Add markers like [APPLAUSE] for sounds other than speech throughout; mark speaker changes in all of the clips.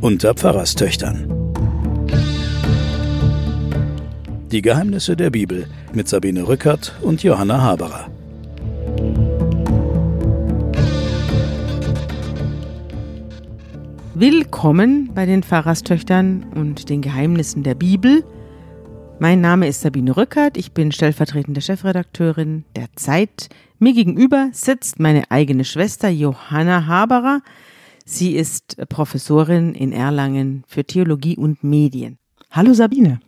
Speaker 1: Unter Pfarrerstöchtern. Die Geheimnisse der Bibel mit Sabine Rückert und Johanna Haberer.
Speaker 2: Willkommen bei den Pfarrerstöchtern und den Geheimnissen der Bibel. Mein Name ist Sabine Rückert, ich bin stellvertretende Chefredakteurin der Zeit. Mir gegenüber sitzt meine eigene Schwester Johanna Haberer. Sie ist Professorin in Erlangen für Theologie und Medien.
Speaker 3: Hallo Sabine.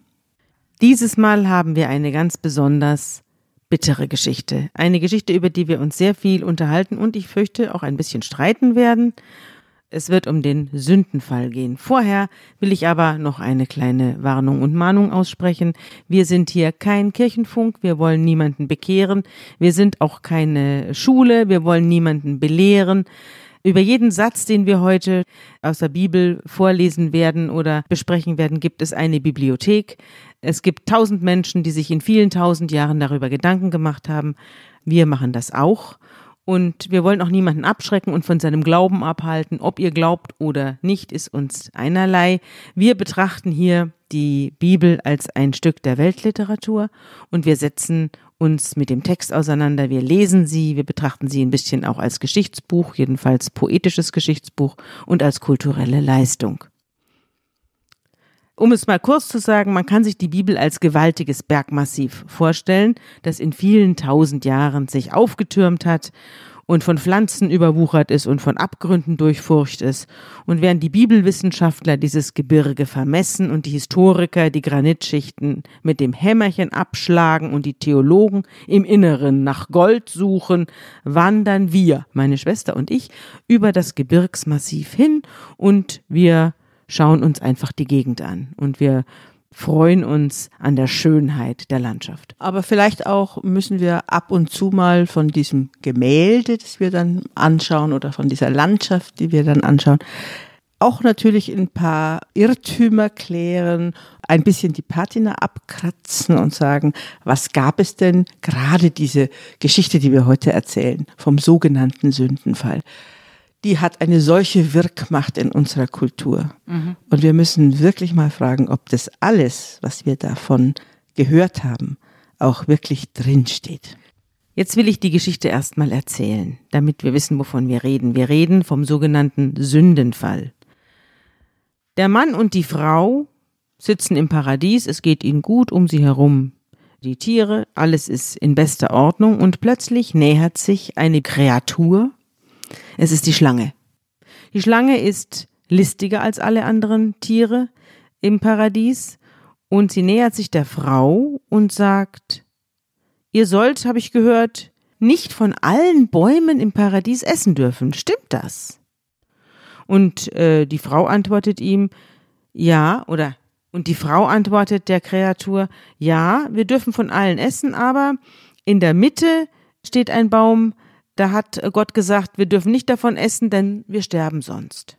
Speaker 2: Dieses Mal haben wir eine ganz besonders bittere Geschichte. Eine Geschichte, über die wir uns sehr viel unterhalten und ich fürchte auch ein bisschen streiten werden. Es wird um den Sündenfall gehen. Vorher will ich aber noch eine kleine Warnung und Mahnung aussprechen. Wir sind hier kein Kirchenfunk, wir wollen niemanden bekehren, wir sind auch keine Schule, wir wollen niemanden belehren. Über jeden Satz, den wir heute aus der Bibel vorlesen werden oder besprechen werden, gibt es eine Bibliothek. Es gibt tausend Menschen, die sich in vielen tausend Jahren darüber Gedanken gemacht haben. Wir machen das auch. Und wir wollen auch niemanden abschrecken und von seinem Glauben abhalten. Ob ihr glaubt oder nicht, ist uns einerlei. Wir betrachten hier die Bibel als ein Stück der Weltliteratur und wir setzen uns mit dem Text auseinander. Wir lesen sie, wir betrachten sie ein bisschen auch als Geschichtsbuch, jedenfalls poetisches Geschichtsbuch und als kulturelle Leistung. Um es mal kurz zu sagen, man kann sich die Bibel als gewaltiges Bergmassiv vorstellen, das in vielen tausend Jahren sich aufgetürmt hat und von Pflanzen überwuchert ist und von Abgründen durchfurcht ist. Und während die Bibelwissenschaftler dieses Gebirge vermessen und die Historiker die Granitschichten mit dem Hämmerchen abschlagen und die Theologen im Inneren nach Gold suchen, wandern wir, meine Schwester und ich, über das Gebirgsmassiv hin und wir schauen uns einfach die Gegend an und wir freuen uns an der Schönheit der Landschaft.
Speaker 3: Aber vielleicht auch müssen wir ab und zu mal von diesem Gemälde, das wir dann anschauen oder von dieser Landschaft, die wir dann anschauen, auch natürlich ein paar Irrtümer klären, ein bisschen die Patina abkratzen und sagen, was gab es denn gerade diese Geschichte, die wir heute erzählen, vom sogenannten Sündenfall die hat eine solche Wirkmacht in unserer Kultur. Mhm. Und wir müssen wirklich mal fragen, ob das alles, was wir davon gehört haben, auch wirklich drinsteht.
Speaker 2: Jetzt will ich die Geschichte erstmal erzählen, damit wir wissen, wovon wir reden. Wir reden vom sogenannten Sündenfall. Der Mann und die Frau sitzen im Paradies, es geht ihnen gut um sie herum. Die Tiere, alles ist in bester Ordnung und plötzlich nähert sich eine Kreatur, es ist die Schlange. Die Schlange ist listiger als alle anderen Tiere im Paradies und sie nähert sich der Frau und sagt, ihr sollt, habe ich gehört, nicht von allen Bäumen im Paradies essen dürfen. Stimmt das? Und äh, die Frau antwortet ihm, ja, oder und die Frau antwortet der Kreatur, ja, wir dürfen von allen essen, aber in der Mitte steht ein Baum, da hat Gott gesagt, wir dürfen nicht davon essen, denn wir sterben sonst.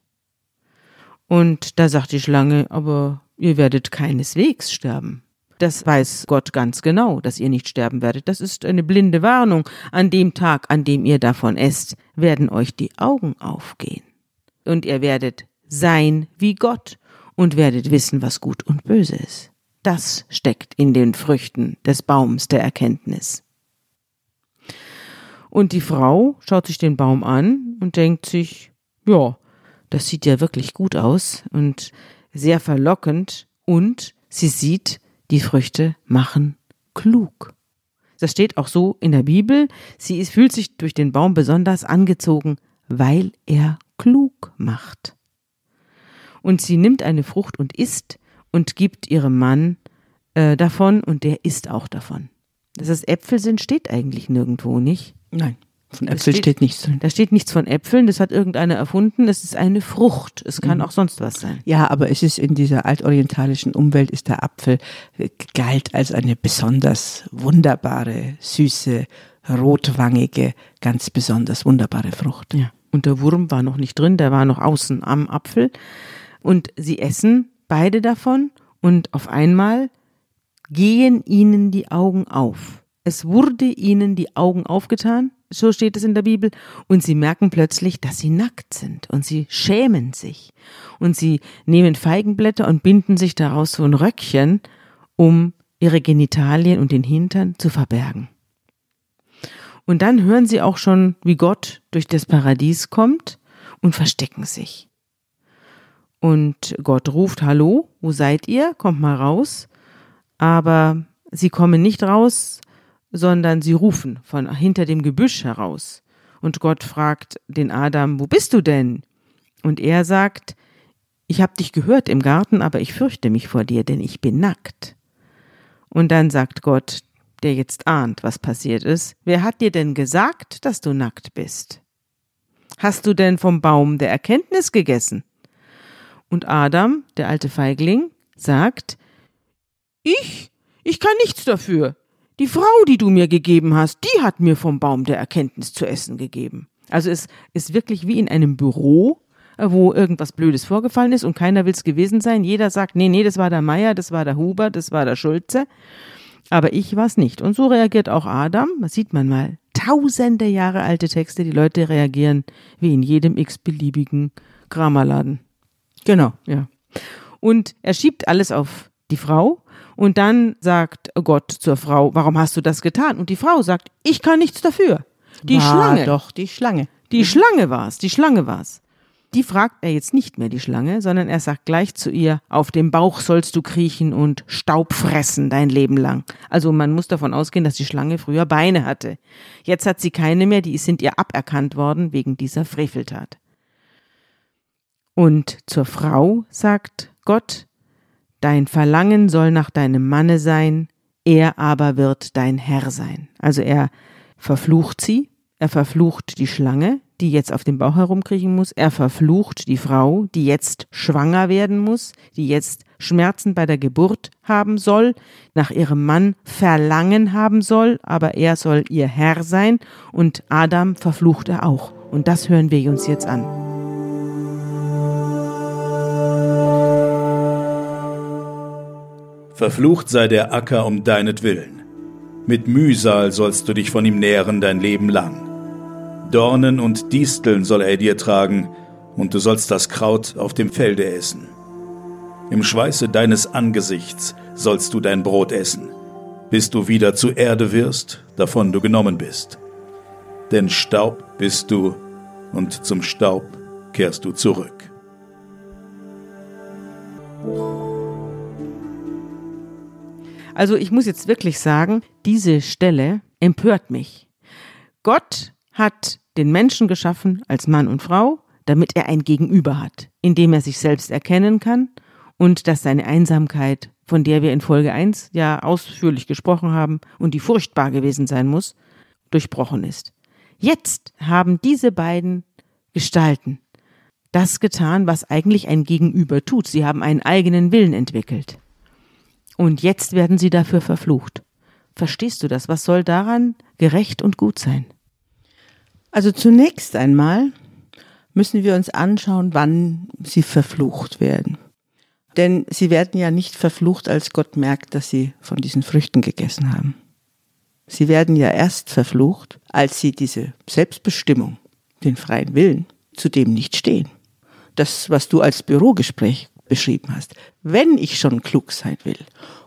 Speaker 2: Und da sagt die Schlange, aber ihr werdet keineswegs sterben. Das weiß Gott ganz genau, dass ihr nicht sterben werdet. Das ist eine blinde Warnung. An dem Tag, an dem ihr davon esst, werden euch die Augen aufgehen. Und ihr werdet sein wie Gott und werdet wissen, was gut und böse ist. Das steckt in den Früchten des Baums der Erkenntnis. Und die Frau schaut sich den Baum an und denkt sich, ja, das sieht ja wirklich gut aus und sehr verlockend und sie sieht, die Früchte machen klug. Das steht auch so in der Bibel. Sie fühlt sich durch den Baum besonders angezogen, weil er klug macht. Und sie nimmt eine Frucht und isst und gibt ihrem Mann äh, davon und der isst auch davon. Dass es Äpfel sind, steht eigentlich nirgendwo, nicht?
Speaker 3: Nein. Von Äpfeln steht, steht, nichts drin.
Speaker 2: Da steht nichts von Äpfeln, das hat irgendeiner erfunden. Es ist eine Frucht. Es kann mhm. auch sonst was sein.
Speaker 3: Ja, aber es ist in dieser altorientalischen Umwelt ist der Apfel galt als eine besonders wunderbare, süße, rotwangige, ganz besonders wunderbare Frucht.
Speaker 2: Ja. Und der Wurm war noch nicht drin, der war noch außen am Apfel. Und sie essen beide davon und auf einmal gehen ihnen die Augen auf. Es wurde ihnen die Augen aufgetan, so steht es in der Bibel, und sie merken plötzlich, dass sie nackt sind und sie schämen sich. Und sie nehmen Feigenblätter und binden sich daraus so ein Röckchen, um ihre Genitalien und den Hintern zu verbergen. Und dann hören sie auch schon, wie Gott durch das Paradies kommt und verstecken sich. Und Gott ruft, hallo, wo seid ihr? Kommt mal raus. Aber sie kommen nicht raus, sondern sie rufen von hinter dem Gebüsch heraus. Und Gott fragt den Adam, wo bist du denn? Und er sagt, ich habe dich gehört im Garten, aber ich fürchte mich vor dir, denn ich bin nackt. Und dann sagt Gott, der jetzt ahnt, was passiert ist, wer hat dir denn gesagt, dass du nackt bist? Hast du denn vom Baum der Erkenntnis gegessen? Und Adam, der alte Feigling, sagt, ich? Ich kann nichts dafür. Die Frau, die du mir gegeben hast, die hat mir vom Baum der Erkenntnis zu essen gegeben. Also es ist wirklich wie in einem Büro, äh, wo irgendwas Blödes vorgefallen ist und keiner will es gewesen sein. Jeder sagt, nee, nee, das war der Meier, das war der Huber, das war der Schulze. Aber ich war es nicht. Und so reagiert auch Adam. Das sieht man mal. Tausende Jahre alte Texte, die Leute reagieren wie in jedem x-beliebigen Kramerladen. Genau, ja. Und er schiebt alles auf die Frau und dann sagt Gott zur Frau, warum hast du das getan? Und die Frau sagt, ich kann nichts dafür. Die
Speaker 3: War
Speaker 2: Schlange.
Speaker 3: Doch, die Schlange.
Speaker 2: Die Schlange war's, die Schlange war's. Die fragt er jetzt nicht mehr, die Schlange, sondern er sagt gleich zu ihr, auf dem Bauch sollst du kriechen und Staub fressen dein Leben lang. Also man muss davon ausgehen, dass die Schlange früher Beine hatte. Jetzt hat sie keine mehr, die sind ihr aberkannt worden wegen dieser Freveltat. Und zur Frau sagt Gott, Dein Verlangen soll nach deinem Manne sein, er aber wird dein Herr sein. Also er verflucht sie, er verflucht die Schlange, die jetzt auf dem Bauch herumkriechen muss, er verflucht die Frau, die jetzt schwanger werden muss, die jetzt Schmerzen bei der Geburt haben soll, nach ihrem Mann Verlangen haben soll, aber er soll ihr Herr sein und Adam verflucht er auch. Und das hören wir uns jetzt an.
Speaker 1: Verflucht sei der Acker um deinetwillen. Mit Mühsal sollst du dich von ihm nähren dein Leben lang. Dornen und Disteln soll er dir tragen, und du sollst das Kraut auf dem Felde essen. Im Schweiße deines Angesichts sollst du dein Brot essen, bis du wieder zu Erde wirst, davon du genommen bist. Denn Staub bist du, und zum Staub kehrst du zurück.
Speaker 2: Also ich muss jetzt wirklich sagen, diese Stelle empört mich. Gott hat den Menschen geschaffen als Mann und Frau, damit er ein Gegenüber hat, in dem er sich selbst erkennen kann und dass seine Einsamkeit, von der wir in Folge 1 ja ausführlich gesprochen haben und die furchtbar gewesen sein muss, durchbrochen ist. Jetzt haben diese beiden Gestalten das getan, was eigentlich ein Gegenüber tut. Sie haben einen eigenen Willen entwickelt. Und jetzt werden sie dafür verflucht. Verstehst du das? Was soll daran gerecht und gut sein?
Speaker 3: Also zunächst einmal müssen wir uns anschauen, wann sie verflucht werden. Denn sie werden ja nicht verflucht, als Gott merkt, dass sie von diesen Früchten gegessen haben. Sie werden ja erst verflucht, als sie diese Selbstbestimmung, den freien Willen, zu dem nicht stehen. Das, was du als Bürogespräch beschrieben hast. Wenn ich schon klug sein will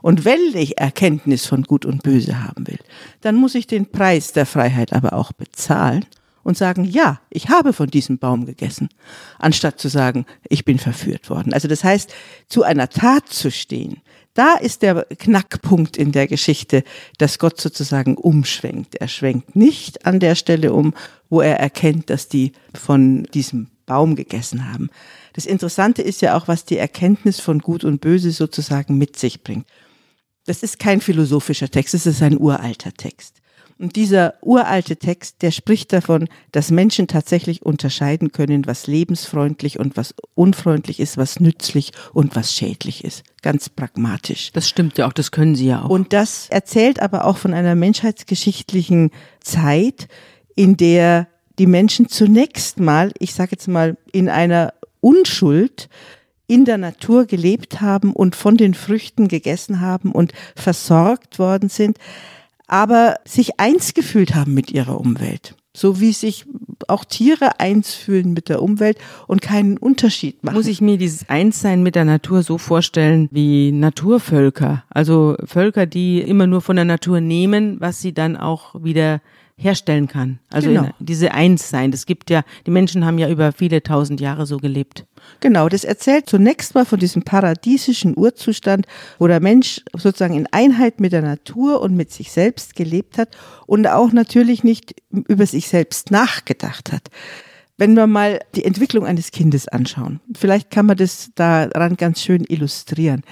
Speaker 3: und wenn ich Erkenntnis von Gut und Böse haben will, dann muss ich den Preis der Freiheit aber auch bezahlen und sagen, ja, ich habe von diesem Baum gegessen, anstatt zu sagen, ich bin verführt worden. Also das heißt, zu einer Tat zu stehen, da ist der Knackpunkt in der Geschichte, dass Gott sozusagen umschwenkt. Er schwenkt nicht an der Stelle um, wo er erkennt, dass die von diesem Baum gegessen haben. Das Interessante ist ja auch, was die Erkenntnis von Gut und Böse sozusagen mit sich bringt. Das ist kein philosophischer Text, es ist ein uralter Text. Und dieser uralte Text, der spricht davon, dass Menschen tatsächlich unterscheiden können, was lebensfreundlich und was unfreundlich ist, was nützlich und was schädlich ist. Ganz pragmatisch.
Speaker 2: Das stimmt ja auch, das können sie ja auch.
Speaker 3: Und das erzählt aber auch von einer menschheitsgeschichtlichen Zeit, in der die Menschen zunächst mal, ich sage jetzt mal, in einer Unschuld in der Natur gelebt haben und von den Früchten gegessen haben und versorgt worden sind. aber sich eins gefühlt haben mit ihrer Umwelt. So wie sich auch Tiere eins fühlen mit der Umwelt und keinen Unterschied machen.
Speaker 2: Muss ich mir dieses Einssein mit der Natur so vorstellen wie Naturvölker? Also Völker, die immer nur von der Natur nehmen, was sie dann auch wieder herstellen kann. Also
Speaker 3: Genau.
Speaker 2: in, diese Einssein. Das gibt ja, die Menschen haben ja über viele tausend Jahre so gelebt.
Speaker 3: Genau, das erzählt zunächst mal von diesem paradiesischen Urzustand, wo der Mensch sozusagen in Einheit mit der Natur und mit sich selbst gelebt hat und auch natürlich nicht über sich selbst nachgedacht hat. Wenn wir mal die Entwicklung eines Kindes anschauen, vielleicht kann man das daran ganz schön illustrieren.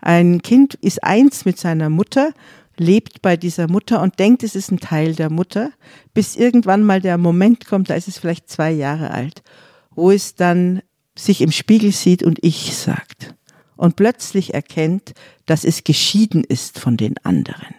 Speaker 3: Ein Kind ist eins mit seiner Mutter, lebt bei dieser Mutter und denkt, es ist ein Teil der Mutter, bis irgendwann mal der Moment kommt, da ist es vielleicht zwei Jahre alt, wo es dann sich im Spiegel sieht und ich sagt und plötzlich erkennt, dass es geschieden ist von den anderen.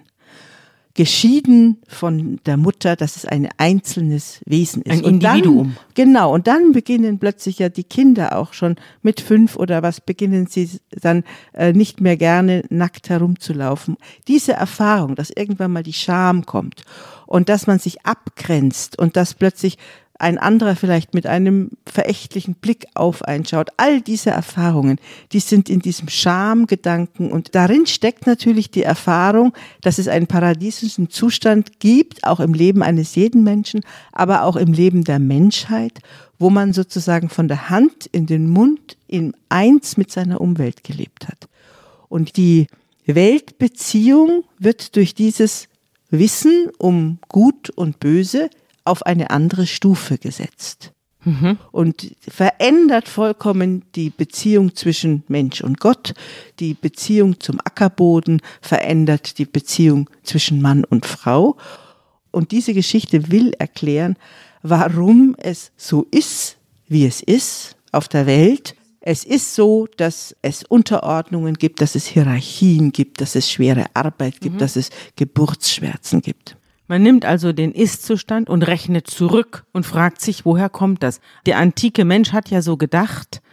Speaker 3: Geschieden von der Mutter, dass es ein einzelnes Wesen ist.
Speaker 2: Ein
Speaker 3: Und
Speaker 2: Individuum.
Speaker 3: Dann, genau, und dann beginnen plötzlich ja die Kinder auch schon mit fünf oder was, beginnen sie dann äh, nicht mehr gerne nackt herumzulaufen. Diese Erfahrung, dass irgendwann mal die Scham kommt und dass man sich abgrenzt und dass plötzlich ein anderer vielleicht mit einem verächtlichen Blick auf einen schaut. All diese Erfahrungen, die sind in diesem Schamgedanken und darin steckt natürlich die Erfahrung, dass es einen paradiesischen Zustand gibt, auch im Leben eines jeden Menschen, aber auch im Leben der Menschheit, wo man sozusagen von der Hand in den Mund in eins mit seiner Umwelt gelebt hat. Und die Weltbeziehung wird durch dieses Wissen um Gut und Böse auf eine andere Stufe gesetzt. Und verändert vollkommen die Beziehung zwischen Mensch und Gott, die Beziehung zum Ackerboden, verändert die Beziehung zwischen Mann und Frau. Und diese Geschichte will erklären, warum es so ist, wie es ist auf der Welt. Es ist so, dass es Unterordnungen gibt, dass es Hierarchien gibt, dass es schwere Arbeit gibt, dass es Geburtsschmerzen gibt.
Speaker 2: Man nimmt also den Ist-Zustand und rechnet zurück und fragt sich, woher kommt das? Der antike Mensch hat ja so gedacht,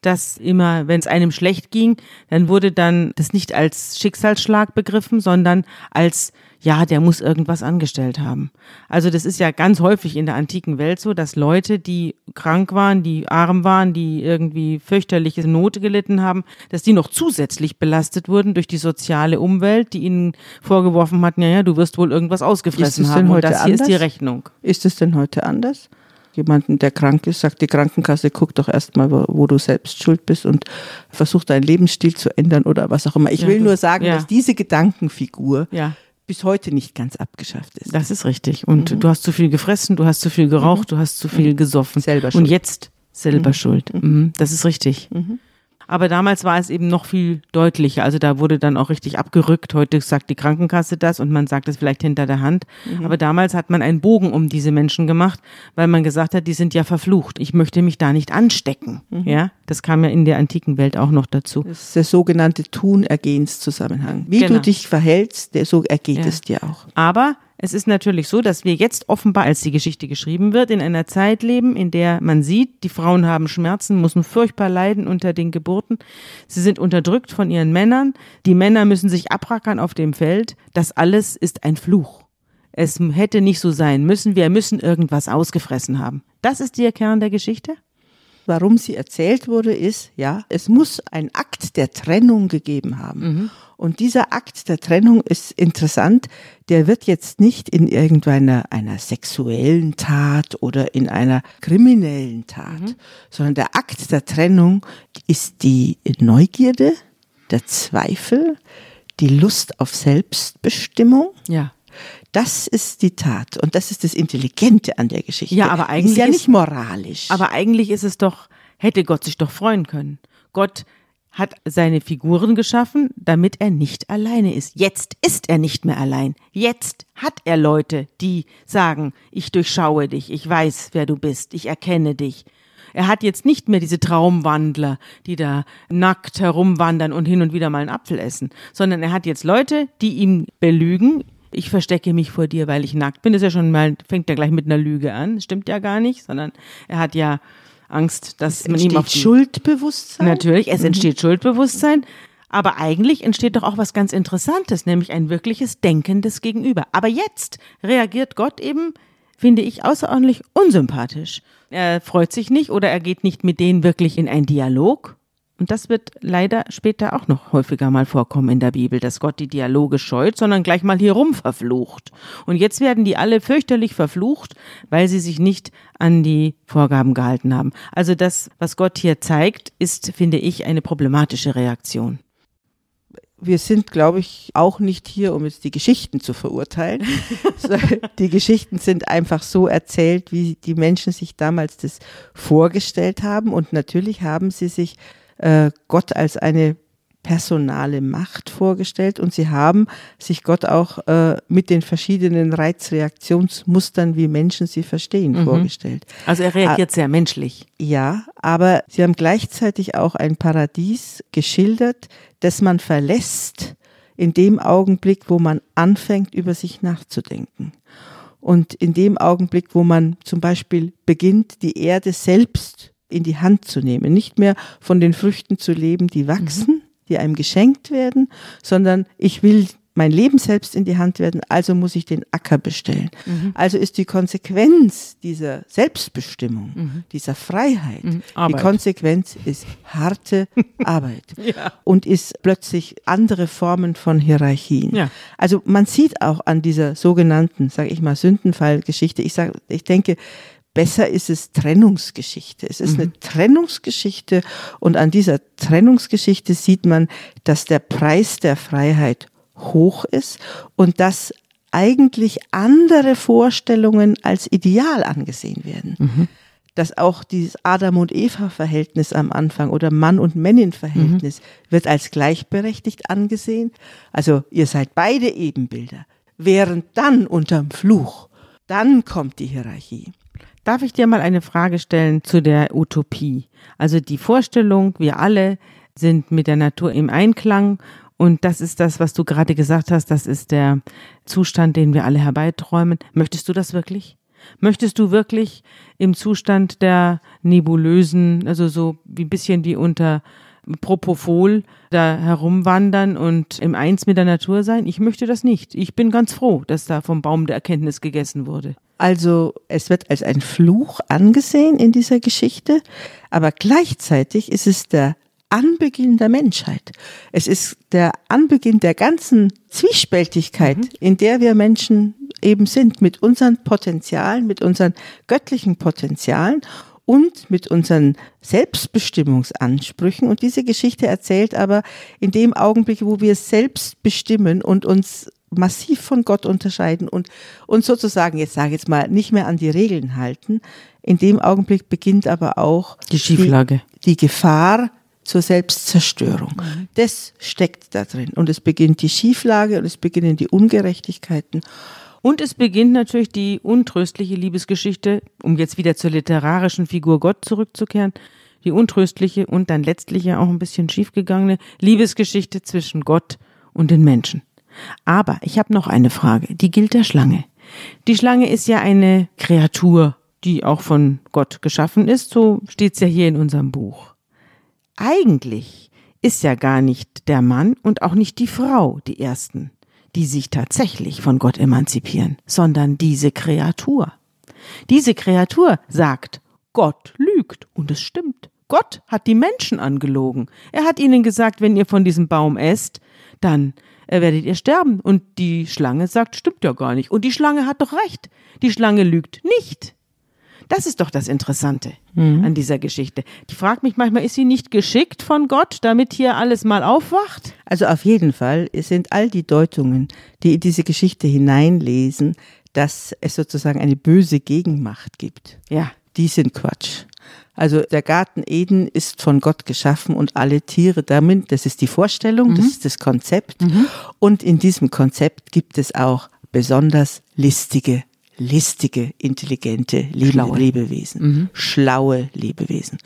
Speaker 2: dass immer, wenn es einem schlecht ging, dann wurde dann das nicht als Schicksalsschlag begriffen, sondern als, ja, der muss irgendwas angestellt haben. Also das ist ja ganz häufig in der antiken Welt so, dass Leute, die krank waren, die arm waren, die irgendwie fürchterliche Not gelitten haben, dass die noch zusätzlich belastet wurden durch die soziale Umwelt, die ihnen vorgeworfen hatten, ja, ja, du wirst wohl irgendwas ausgefressen
Speaker 3: Ist es
Speaker 2: haben
Speaker 3: denn
Speaker 2: und
Speaker 3: heute
Speaker 2: das hier ist die
Speaker 3: anders?
Speaker 2: Rechnung.
Speaker 3: Ist es denn heute anders? Jemanden, der krank ist, sagt die Krankenkasse, guck doch erstmal, wo, wo du selbst schuld bist und versuch deinen Lebensstil zu ändern oder was auch immer. Ich
Speaker 2: Ja,
Speaker 3: will nur sagen,
Speaker 2: ja.
Speaker 3: dass diese Gedankenfigur
Speaker 2: Ja.
Speaker 3: Bis heute nicht ganz abgeschafft ist.
Speaker 2: Das ist richtig. Und du hast zu viel gefressen, du hast zu viel geraucht, du hast zu viel gesoffen.
Speaker 3: Selber
Speaker 2: Und
Speaker 3: schuld.
Speaker 2: jetzt selber schuld. Mhm. Das ist richtig. Aber damals war es eben noch viel deutlicher. Also da wurde dann auch richtig abgerückt. Heute sagt die Krankenkasse das und man sagt es vielleicht hinter der Hand. Aber damals hat man einen Bogen um diese Menschen gemacht, weil man gesagt hat, die sind ja verflucht. Ich möchte mich da nicht anstecken. Ja, das kam ja in der antiken Welt auch noch dazu.
Speaker 3: Das ist der sogenannte Tun-Ergehens-Zusammenhang. Wie
Speaker 2: Genau.
Speaker 3: du dich verhältst, der- so ergeht
Speaker 2: Ja.
Speaker 3: es dir auch.
Speaker 2: Aber es ist natürlich so, dass wir jetzt offenbar, als die Geschichte geschrieben wird, in einer Zeit leben, in der man sieht, die Frauen haben Schmerzen, müssen furchtbar leiden unter den Geburten. Sie sind unterdrückt von ihren Männern. Die Männer müssen sich abrackern auf dem Feld. Das alles ist ein Fluch. Es hätte nicht so sein müssen. Wir müssen irgendwas ausgefressen haben. Das ist der Kern der Geschichte?
Speaker 3: Warum sie erzählt wurde, ist, ja, es muss ein Akt der Trennung gegeben haben. Und dieser Akt der Trennung ist interessant. Der wird jetzt nicht in irgendeiner einer sexuellen Tat oder in einer kriminellen Tat, sondern der Akt der Trennung ist die Neugierde, der Zweifel, die Lust auf Selbstbestimmung.
Speaker 2: Ja.
Speaker 3: Das ist die Tat und das ist das Intelligente an der Geschichte.
Speaker 2: Ja, aber
Speaker 3: Die
Speaker 2: eigentlich
Speaker 3: ist ja nicht moralisch.
Speaker 2: Aber eigentlich ist es doch, hätte Gott sich doch freuen können. Gott hat seine Figuren geschaffen, damit er nicht alleine ist. Jetzt ist er nicht mehr allein. Jetzt hat er Leute, die sagen, ich durchschaue dich, ich weiß, wer du bist, ich erkenne dich. Er hat jetzt nicht mehr diese Traumwandler, die da nackt herumwandern und hin und wieder mal einen Apfel essen, sondern er hat jetzt Leute, die ihn belügen. Ich verstecke mich vor dir, weil ich nackt bin. Das ist ja schon mal, fängt ja gleich mit einer Lüge an. Stimmt ja gar nicht, sondern er hat ja Angst, dass man ihm auf die,
Speaker 3: Schuldbewusstsein.
Speaker 2: Natürlich, es entsteht Schuldbewusstsein, Aber eigentlich entsteht doch auch was ganz Interessantes, nämlich ein wirkliches denkendes Gegenüber. Aber jetzt reagiert Gott eben, finde ich, außerordentlich unsympathisch. Er freut sich nicht oder er geht nicht mit denen wirklich in einen Dialog. Und das wird leider später auch noch häufiger mal vorkommen in der Bibel, dass Gott die Dialoge scheut, sondern gleich mal hier rum verflucht. Und jetzt werden die alle fürchterlich verflucht, weil sie sich nicht an die Vorgaben gehalten haben. Also das, was Gott hier zeigt, ist, finde ich, eine problematische Reaktion
Speaker 3: wir sind, glaube ich, auch nicht hier, um jetzt die Geschichten zu verurteilen. [LAUGHS] die Geschichten sind einfach so erzählt, wie die Menschen sich damals das vorgestellt haben. Und natürlich haben sie sich äh, Gott als eine personale Macht vorgestellt und sie haben sich Gott auch äh, mit den verschiedenen Reizreaktionsmustern, wie Menschen sie verstehen, mhm. vorgestellt.
Speaker 2: Also er reagiert A sehr menschlich.
Speaker 3: Ja, aber sie haben gleichzeitig auch ein Paradies geschildert, das man verlässt in dem Augenblick, wo man anfängt, über sich nachzudenken. Und in dem Augenblick, wo man zum Beispiel beginnt, die Erde selbst in die Hand zu nehmen, nicht mehr von den Früchten zu leben, die wachsen, mhm die einem geschenkt werden, sondern ich will mein Leben selbst in die Hand werden, also muss ich den Acker bestellen. Mhm. Also ist die Konsequenz dieser Selbstbestimmung, mhm. dieser Freiheit, mhm. die Konsequenz ist harte [LAUGHS] Arbeit ja. und ist plötzlich andere Formen von Hierarchien. Ja. Also man sieht auch an dieser sogenannten, sage ich mal, Sündenfallgeschichte, ich ich denke, Besser ist es Trennungsgeschichte. Es ist mhm. eine Trennungsgeschichte und an dieser Trennungsgeschichte sieht man, dass der Preis der Freiheit hoch ist und dass eigentlich andere Vorstellungen als ideal angesehen werden. Mhm. Dass auch dieses Adam- und Eva-Verhältnis am Anfang oder Mann- und Männin-Verhältnis mhm. wird als gleichberechtigt angesehen. Also ihr seid beide Ebenbilder. Während dann unterm Fluch, dann kommt die Hierarchie.
Speaker 2: Darf ich dir mal eine Frage stellen zu der Utopie? Also die Vorstellung, wir alle sind mit der Natur im Einklang und das ist das, was du gerade gesagt hast, das ist der Zustand, den wir alle herbeiträumen. Möchtest du das wirklich? Möchtest du wirklich im Zustand der nebulösen, also so wie ein bisschen wie unter Propofol da herumwandern und im Eins mit der Natur sein? Ich möchte das nicht. Ich bin ganz froh, dass da vom Baum der Erkenntnis gegessen wurde.
Speaker 3: Also es wird als ein Fluch angesehen in dieser Geschichte, aber gleichzeitig ist es der Anbeginn der Menschheit. Es ist der Anbeginn der ganzen Zwiespältigkeit, mhm. in der wir Menschen eben sind, mit unseren Potenzialen, mit unseren göttlichen Potenzialen und mit unseren Selbstbestimmungsansprüchen. Und diese Geschichte erzählt aber in dem Augenblick, wo wir selbst bestimmen und uns massiv von Gott unterscheiden und uns sozusagen, jetzt sage ich jetzt mal, nicht mehr an die Regeln halten. In dem Augenblick beginnt aber auch
Speaker 2: die Schieflage.
Speaker 3: Die, die Gefahr zur Selbstzerstörung. Mhm. Das steckt da drin. Und es beginnt die Schieflage und es beginnen die Ungerechtigkeiten.
Speaker 2: Und es beginnt natürlich die untröstliche Liebesgeschichte, um jetzt wieder zur literarischen Figur Gott zurückzukehren, die untröstliche und dann letztlich ja auch ein bisschen schiefgegangene Liebesgeschichte zwischen Gott und den Menschen. Aber ich habe noch eine Frage, die gilt der Schlange. Die Schlange ist ja eine Kreatur, die auch von Gott geschaffen ist, so steht's ja hier in unserem Buch. Eigentlich ist ja gar nicht der Mann und auch nicht die Frau die Ersten, die sich tatsächlich von Gott emanzipieren, sondern diese Kreatur. Diese Kreatur sagt, Gott lügt und es stimmt. Gott hat die Menschen angelogen. Er hat ihnen gesagt, wenn ihr von diesem Baum esst, dann werdet ihr sterben. Und die Schlange sagt, stimmt ja gar nicht. Und die Schlange hat doch recht. Die Schlange lügt nicht. Das ist doch das Interessante mhm. an dieser Geschichte. Die fragt mich manchmal, ist sie nicht geschickt von Gott, damit hier alles mal aufwacht?
Speaker 3: Also auf jeden Fall sind all die Deutungen, die in diese Geschichte hineinlesen, dass es sozusagen eine böse Gegenmacht gibt. Ja. Die sind Quatsch. Also der Garten Eden ist von Gott geschaffen und alle Tiere damit, das ist die Vorstellung, mhm. das ist das Konzept. Mhm. Und in diesem Konzept gibt es auch besonders listige listige, intelligente Lebe schlaue. Lebewesen, mhm. schlaue Lebewesen.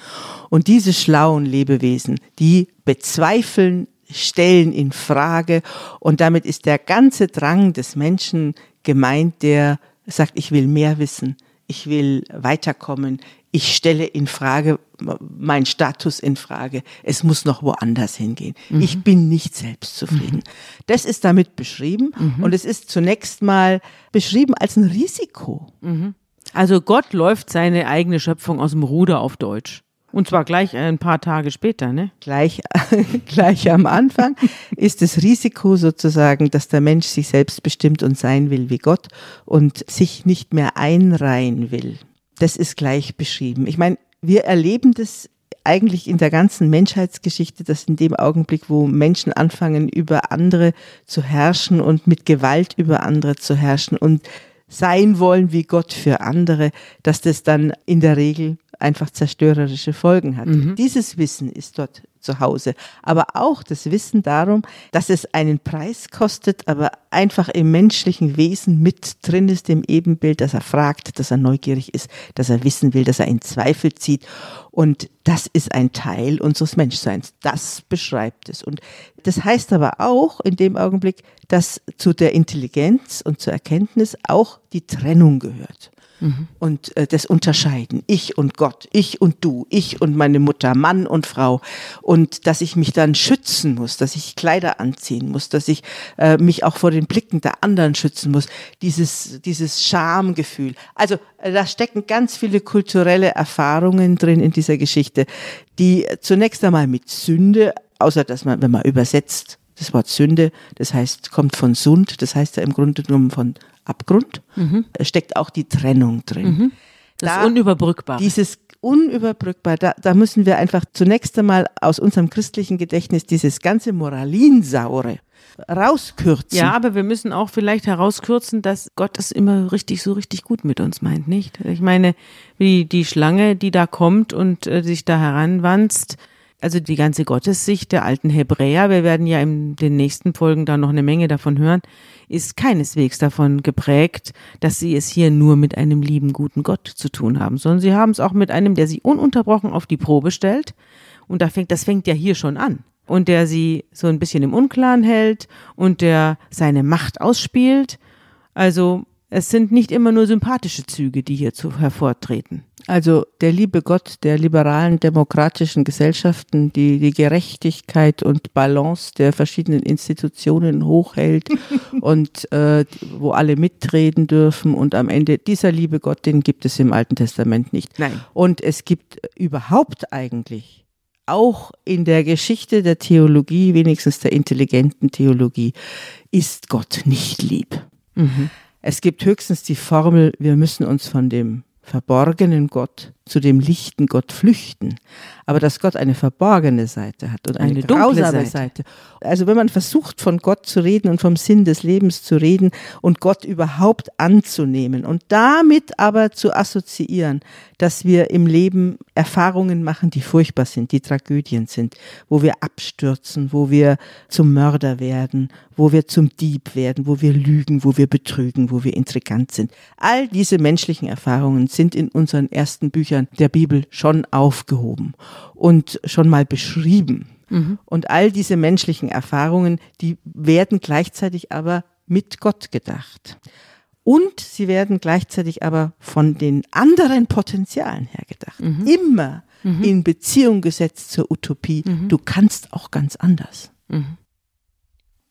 Speaker 3: Und diese schlauen Lebewesen, die bezweifeln, stellen in Frage und damit ist der ganze Drang des Menschen gemeint, der sagt, ich will mehr wissen, ich will weiterkommen, ich stelle in Frage meinen Status in Frage. Es muss noch woanders hingehen. Mhm. Ich bin nicht selbstzufrieden. Mhm. Das ist damit beschrieben mhm. und es ist zunächst mal beschrieben als ein Risiko.
Speaker 2: Mhm. Also Gott läuft seine eigene Schöpfung aus dem Ruder auf Deutsch. Und zwar gleich ein paar Tage später, ne?
Speaker 3: Gleich, [LAUGHS] gleich am Anfang ist das Risiko sozusagen, dass der Mensch sich selbst bestimmt und sein will wie Gott und sich nicht mehr einreihen will. Das ist gleich beschrieben. Ich meine, wir erleben das eigentlich in der ganzen Menschheitsgeschichte, dass in dem Augenblick, wo Menschen anfangen, über andere zu herrschen und mit Gewalt über andere zu herrschen und sein wollen wie Gott für andere, dass das dann in der Regel einfach zerstörerische Folgen hat. Mhm. Dieses Wissen ist dort zu Hause, aber auch das Wissen darum, dass es einen Preis kostet, aber einfach im menschlichen Wesen mit drin ist, im Ebenbild, dass er fragt, dass er neugierig ist, dass er wissen will, dass er in Zweifel zieht. Und das ist ein Teil unseres Menschseins. Das beschreibt es. Und das heißt aber auch in dem Augenblick, dass zu der Intelligenz und zur Erkenntnis auch die Trennung gehört mhm. und äh, das Unterscheiden. Ich und Gott, ich und du, ich und meine Mutter, Mann und Frau. Und dass ich mich dann schützen muss, dass ich Kleider anziehen muss, dass ich äh, mich auch vor den Blicken der anderen schützen muss. Dieses, dieses Schamgefühl. Also äh, da stecken ganz viele kulturelle Erfahrungen drin in dieser Geschichte, die zunächst einmal mit Sünde, außer dass man, wenn man übersetzt, das Wort Sünde, das heißt, kommt von Sund, das heißt ja im Grunde genommen von Abgrund, mhm. steckt auch die Trennung drin. Mhm.
Speaker 2: Das da, ist unüberbrückbar.
Speaker 3: Dieses unüberbrückbar, da, da müssen wir einfach zunächst einmal aus unserem christlichen Gedächtnis dieses ganze Moralinsaure rauskürzen.
Speaker 2: Ja, aber wir müssen auch vielleicht herauskürzen, dass Gott es immer richtig, so richtig gut mit uns meint, nicht? Ich meine, wie die Schlange, die da kommt und äh, sich da heranwanzt, also die ganze Gottessicht der alten Hebräer, wir werden ja in den nächsten Folgen da noch eine Menge davon hören, ist keineswegs davon geprägt, dass sie es hier nur mit einem lieben, guten Gott zu tun haben, sondern sie haben es auch mit einem, der sie ununterbrochen auf die Probe stellt. Und da fängt, das fängt ja hier schon an. Und der sie so ein bisschen im Unklaren hält und der seine Macht ausspielt. Also es sind nicht immer nur sympathische Züge, die hier zu hervortreten.
Speaker 3: Also der liebe Gott der liberalen demokratischen Gesellschaften, die die Gerechtigkeit und Balance der verschiedenen Institutionen hochhält [LAUGHS] und äh, wo alle mitreden dürfen und am Ende dieser liebe Gott, den gibt es im Alten Testament nicht.
Speaker 2: Nein.
Speaker 3: Und es gibt überhaupt eigentlich auch in der Geschichte der Theologie, wenigstens der intelligenten Theologie, ist Gott nicht lieb. Mhm. Es gibt höchstens die Formel, wir müssen uns von dem verborgenen Gott zu dem lichten Gott flüchten. Aber dass Gott eine verborgene Seite hat und eine, eine grausame Seite. Seite. Also wenn man versucht, von Gott zu reden und vom Sinn des Lebens zu reden und Gott überhaupt anzunehmen und damit aber zu assoziieren, dass wir im Leben Erfahrungen machen, die furchtbar sind, die Tragödien sind, wo wir abstürzen, wo wir zum Mörder werden, wo wir zum Dieb werden, wo wir lügen, wo wir betrügen, wo wir intrigant sind. All diese menschlichen Erfahrungen sind in unseren ersten Büchern Büchern der Bibel schon aufgehoben und schon mal beschrieben. Mhm. Und all diese menschlichen Erfahrungen, die werden gleichzeitig aber mit Gott gedacht. Und sie werden gleichzeitig aber von den anderen Potenzialen her gedacht. Mhm. Immer mhm. in Beziehung gesetzt zur Utopie. Mhm. Du kannst auch ganz anders. Mhm.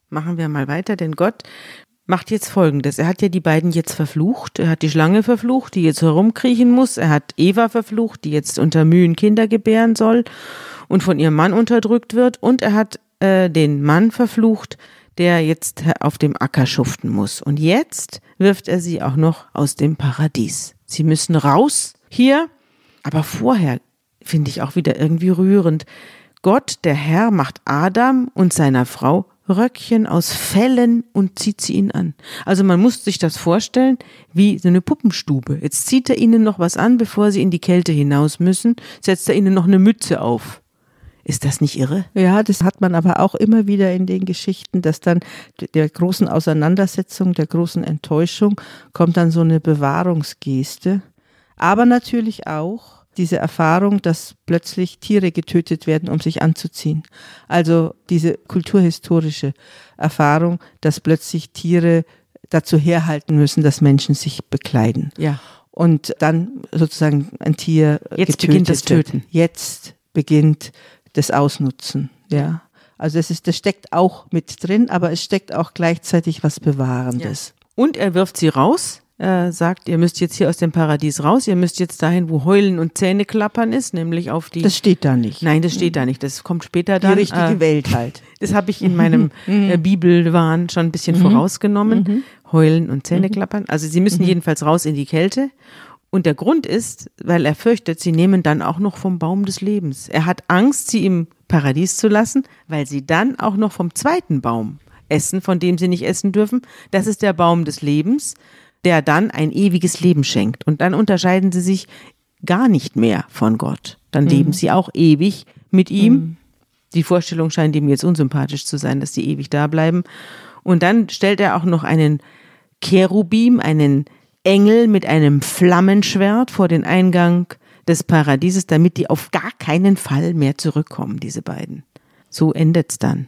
Speaker 2: Machen wir mal weiter, denn Gott macht jetzt Folgendes. Er hat ja die beiden jetzt verflucht. Er hat die Schlange verflucht, die jetzt herumkriechen muss. Er hat Eva verflucht, die jetzt unter Mühen Kinder gebären soll und von ihrem Mann unterdrückt wird. Und er hat äh, den Mann verflucht, der jetzt auf dem Acker schuften muss. Und jetzt wirft er sie auch noch aus dem Paradies. Sie müssen raus hier. Aber vorher finde ich auch wieder irgendwie rührend. Gott, der Herr, macht Adam und seiner Frau Röckchen aus Fellen und zieht sie ihn an. Also man muss sich das vorstellen wie so eine Puppenstube. Jetzt zieht er ihnen noch was an, bevor sie in die Kälte hinaus müssen, setzt er ihnen noch eine Mütze auf. Ist das nicht irre?
Speaker 3: Ja, das hat man aber auch immer wieder in den Geschichten, dass dann der großen Auseinandersetzung, der großen Enttäuschung kommt dann so eine Bewahrungsgeste. Aber natürlich auch diese Erfahrung, dass plötzlich Tiere getötet werden, um sich anzuziehen. Also diese kulturhistorische Erfahrung, dass plötzlich Tiere dazu herhalten müssen, dass Menschen sich bekleiden.
Speaker 2: Ja.
Speaker 3: und dann sozusagen ein Tier
Speaker 2: Jetzt beginnt das
Speaker 3: wird.
Speaker 2: Töten.
Speaker 3: Jetzt beginnt das Ausnutzen, ja. Also das ist, das steckt auch mit drin, aber es steckt auch gleichzeitig was Bewahrendes.
Speaker 2: Und er wirft sie raus. Er sagt, ihr müsst jetzt hier aus dem Paradies raus, ihr müsst jetzt dahin, wo Heulen und Zähne klappern ist, nämlich auf die.
Speaker 3: Das steht da nicht.
Speaker 2: Nein, das steht da nicht. Das kommt später
Speaker 3: Die
Speaker 2: dann.
Speaker 3: richtige
Speaker 2: Äh,
Speaker 3: Welt halt. [LAUGHS]
Speaker 2: Das habe ich in meinem [LAUGHS] äh, Bibelwahn schon ein bisschen vorausgenommen. Heulen und Zähne klappern. Also sie müssen jedenfalls raus in die Kälte. Und der Grund ist, weil er fürchtet, sie nehmen dann auch noch vom Baum des Lebens. Er hat Angst, sie im Paradies zu lassen, weil sie dann auch noch vom zweiten Baum essen, von dem sie nicht essen dürfen. Das ist der Baum des Lebens, der dann ein ewiges Leben schenkt. Und dann unterscheiden sie sich gar nicht mehr von Gott. Dann leben sie auch ewig mit ihm. Die Vorstellung scheint ihm jetzt unsympathisch zu sein, dass sie ewig da bleiben. Und dann stellt er auch noch einen Cherubim, einen Engel mit einem Flammenschwert vor den Eingang des Paradieses, damit die auf gar keinen Fall mehr zurückkommen, diese beiden. So endet's dann.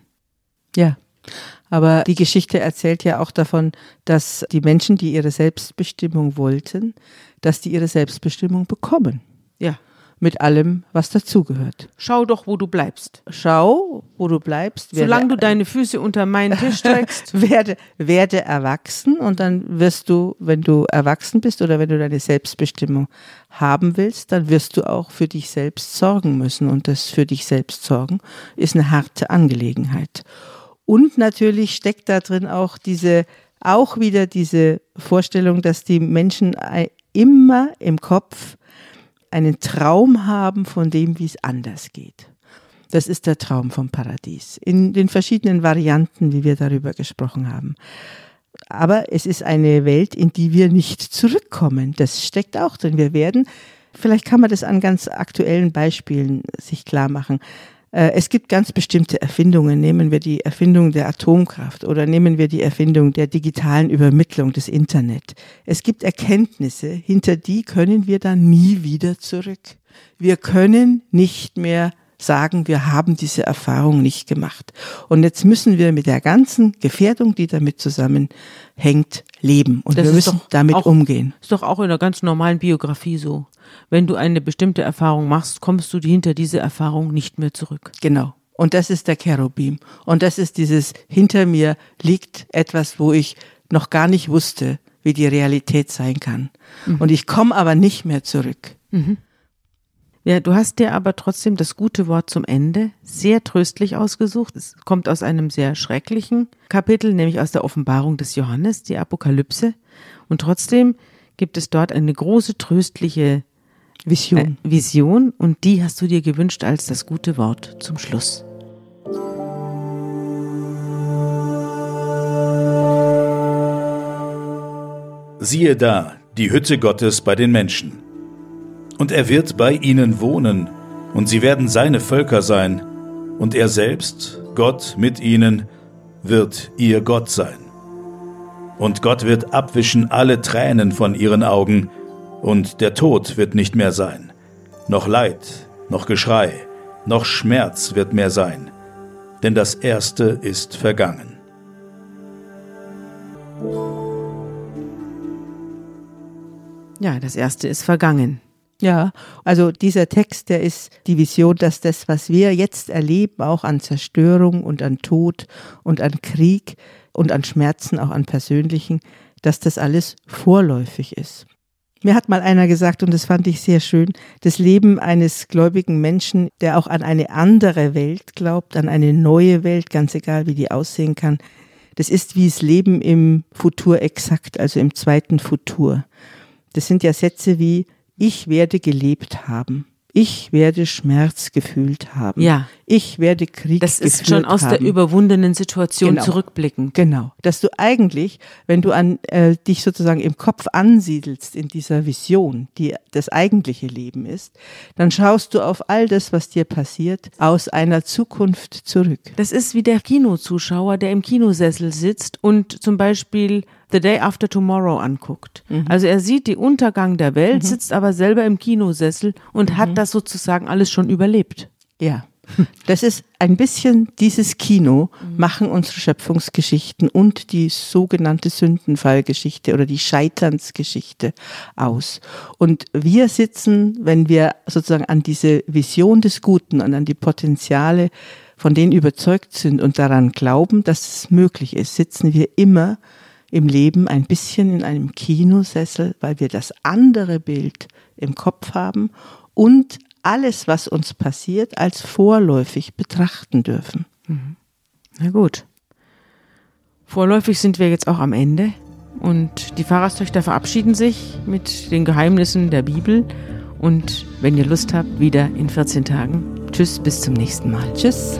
Speaker 3: Ja. Aber die Geschichte erzählt ja auch davon, dass die Menschen, die ihre Selbstbestimmung wollten, dass die ihre Selbstbestimmung bekommen.
Speaker 2: Ja.
Speaker 3: Mit allem, was dazugehört.
Speaker 2: Schau doch, wo du bleibst.
Speaker 3: Schau, wo du bleibst.
Speaker 2: Solange du
Speaker 3: werde,
Speaker 2: deine Füße unter meinen Tisch streckst. [LAUGHS]
Speaker 3: werde, werde erwachsen und dann wirst du, wenn du erwachsen bist oder wenn du deine Selbstbestimmung haben willst, dann wirst du auch für dich selbst sorgen müssen. Und das für dich selbst sorgen ist eine harte Angelegenheit. Und natürlich steckt da drin auch diese, auch wieder diese Vorstellung, dass die Menschen ei- immer im Kopf einen Traum haben von dem, wie es anders geht. Das ist der Traum vom Paradies. In den verschiedenen Varianten, wie wir darüber gesprochen haben. Aber es ist eine Welt, in die wir nicht zurückkommen. Das steckt auch drin. Wir werden, vielleicht kann man das an ganz aktuellen Beispielen sich klar machen. Äh, Es gibt ganz bestimmte Erfindungen. Nehmen wir die Erfindung der Atomkraft oder nehmen wir die Erfindung der digitalen Übermittlung des Internet. Es gibt Erkenntnisse, hinter die können wir dann nie wieder zurück. Wir können nicht mehr sagen, wir haben diese Erfahrung nicht gemacht. Und jetzt müssen wir mit der ganzen Gefährdung, die damit zusammenhängt, leben. Und
Speaker 2: Das
Speaker 3: wir müssen damit
Speaker 2: auch-
Speaker 3: umgehen.
Speaker 2: Ist doch auch in einer ganz normalen Biografie so. Wenn du eine bestimmte Erfahrung machst, kommst du hinter diese Erfahrung nicht mehr zurück.
Speaker 3: Genau. Und das ist der Cherubim. Und das ist dieses, hinter mir liegt etwas, wo ich noch gar nicht wusste, wie die Realität sein kann. Und ich komme aber nicht mehr zurück.
Speaker 2: Ja, du hast dir aber trotzdem das gute Wort zum Ende sehr tröstlich ausgesucht. Es kommt aus einem sehr schrecklichen Kapitel, nämlich aus der Offenbarung des Johannes, die Apokalypse. Und trotzdem gibt es dort eine große tröstliche
Speaker 3: Vision.
Speaker 2: äh, Vision und die hast du dir gewünscht als das gute Wort zum Schluss.
Speaker 1: Siehe da, die Hütte Gottes bei den Menschen. Und er wird bei ihnen wohnen, und sie werden seine Völker sein, und er selbst, Gott mit ihnen, wird ihr Gott sein. Und Gott wird abwischen alle Tränen von ihren Augen, und der Tod wird nicht mehr sein. Noch Leid, noch Geschrei, noch Schmerz wird mehr sein, denn das Erste ist vergangen.
Speaker 2: Ja, das erste ist vergangen.
Speaker 3: Ja, also dieser Text, der ist die Vision, dass das, was wir jetzt erleben, auch an Zerstörung und an Tod und an Krieg und an Schmerzen, auch an persönlichen, dass das alles vorläufig ist. Mir hat mal einer gesagt, und das fand ich sehr schön, das Leben eines gläubigen Menschen, der auch an eine andere Welt glaubt, an eine neue Welt, ganz egal wie die aussehen kann, das ist wie das Leben im Futur exakt, also im zweiten Futur. Das sind ja Sätze wie, ich werde gelebt haben. Ich werde Schmerz gefühlt haben.
Speaker 2: Ja.
Speaker 3: Ich werde Krieg
Speaker 2: Das ist schon aus
Speaker 3: haben.
Speaker 2: der überwundenen Situation
Speaker 3: Genau.
Speaker 2: zurückblickend.
Speaker 3: Genau, dass du eigentlich, wenn du an äh, dich sozusagen im Kopf ansiedelst in dieser Vision, die das eigentliche Leben ist, dann schaust du auf all das, was dir passiert, aus einer Zukunft zurück.
Speaker 2: Das ist wie der Kinozuschauer, der im Kinosessel sitzt und zum Beispiel The Day After Tomorrow anguckt. Also er sieht den Untergang der Welt, sitzt aber selber im Kinosessel und hat das sozusagen alles schon überlebt.
Speaker 3: Ja. Das ist ein bisschen dieses Kino, machen unsere Schöpfungsgeschichten und die sogenannte Sündenfallgeschichte oder die Scheiternsgeschichte aus. Und wir sitzen, wenn wir sozusagen an diese Vision des Guten und an die Potenziale, von denen überzeugt sind und daran glauben, dass es möglich ist, sitzen wir immer im Leben ein bisschen in einem Kinosessel, weil wir das andere Bild im Kopf haben und alles, was uns passiert, als vorläufig betrachten dürfen.
Speaker 2: Mhm. Na gut. Vorläufig sind wir jetzt auch am Ende und die Pfarrerstöchter verabschieden sich mit den Geheimnissen der Bibel und wenn ihr Lust habt, wieder in 14 Tagen. Tschüss, bis zum nächsten Mal.
Speaker 3: Tschüss.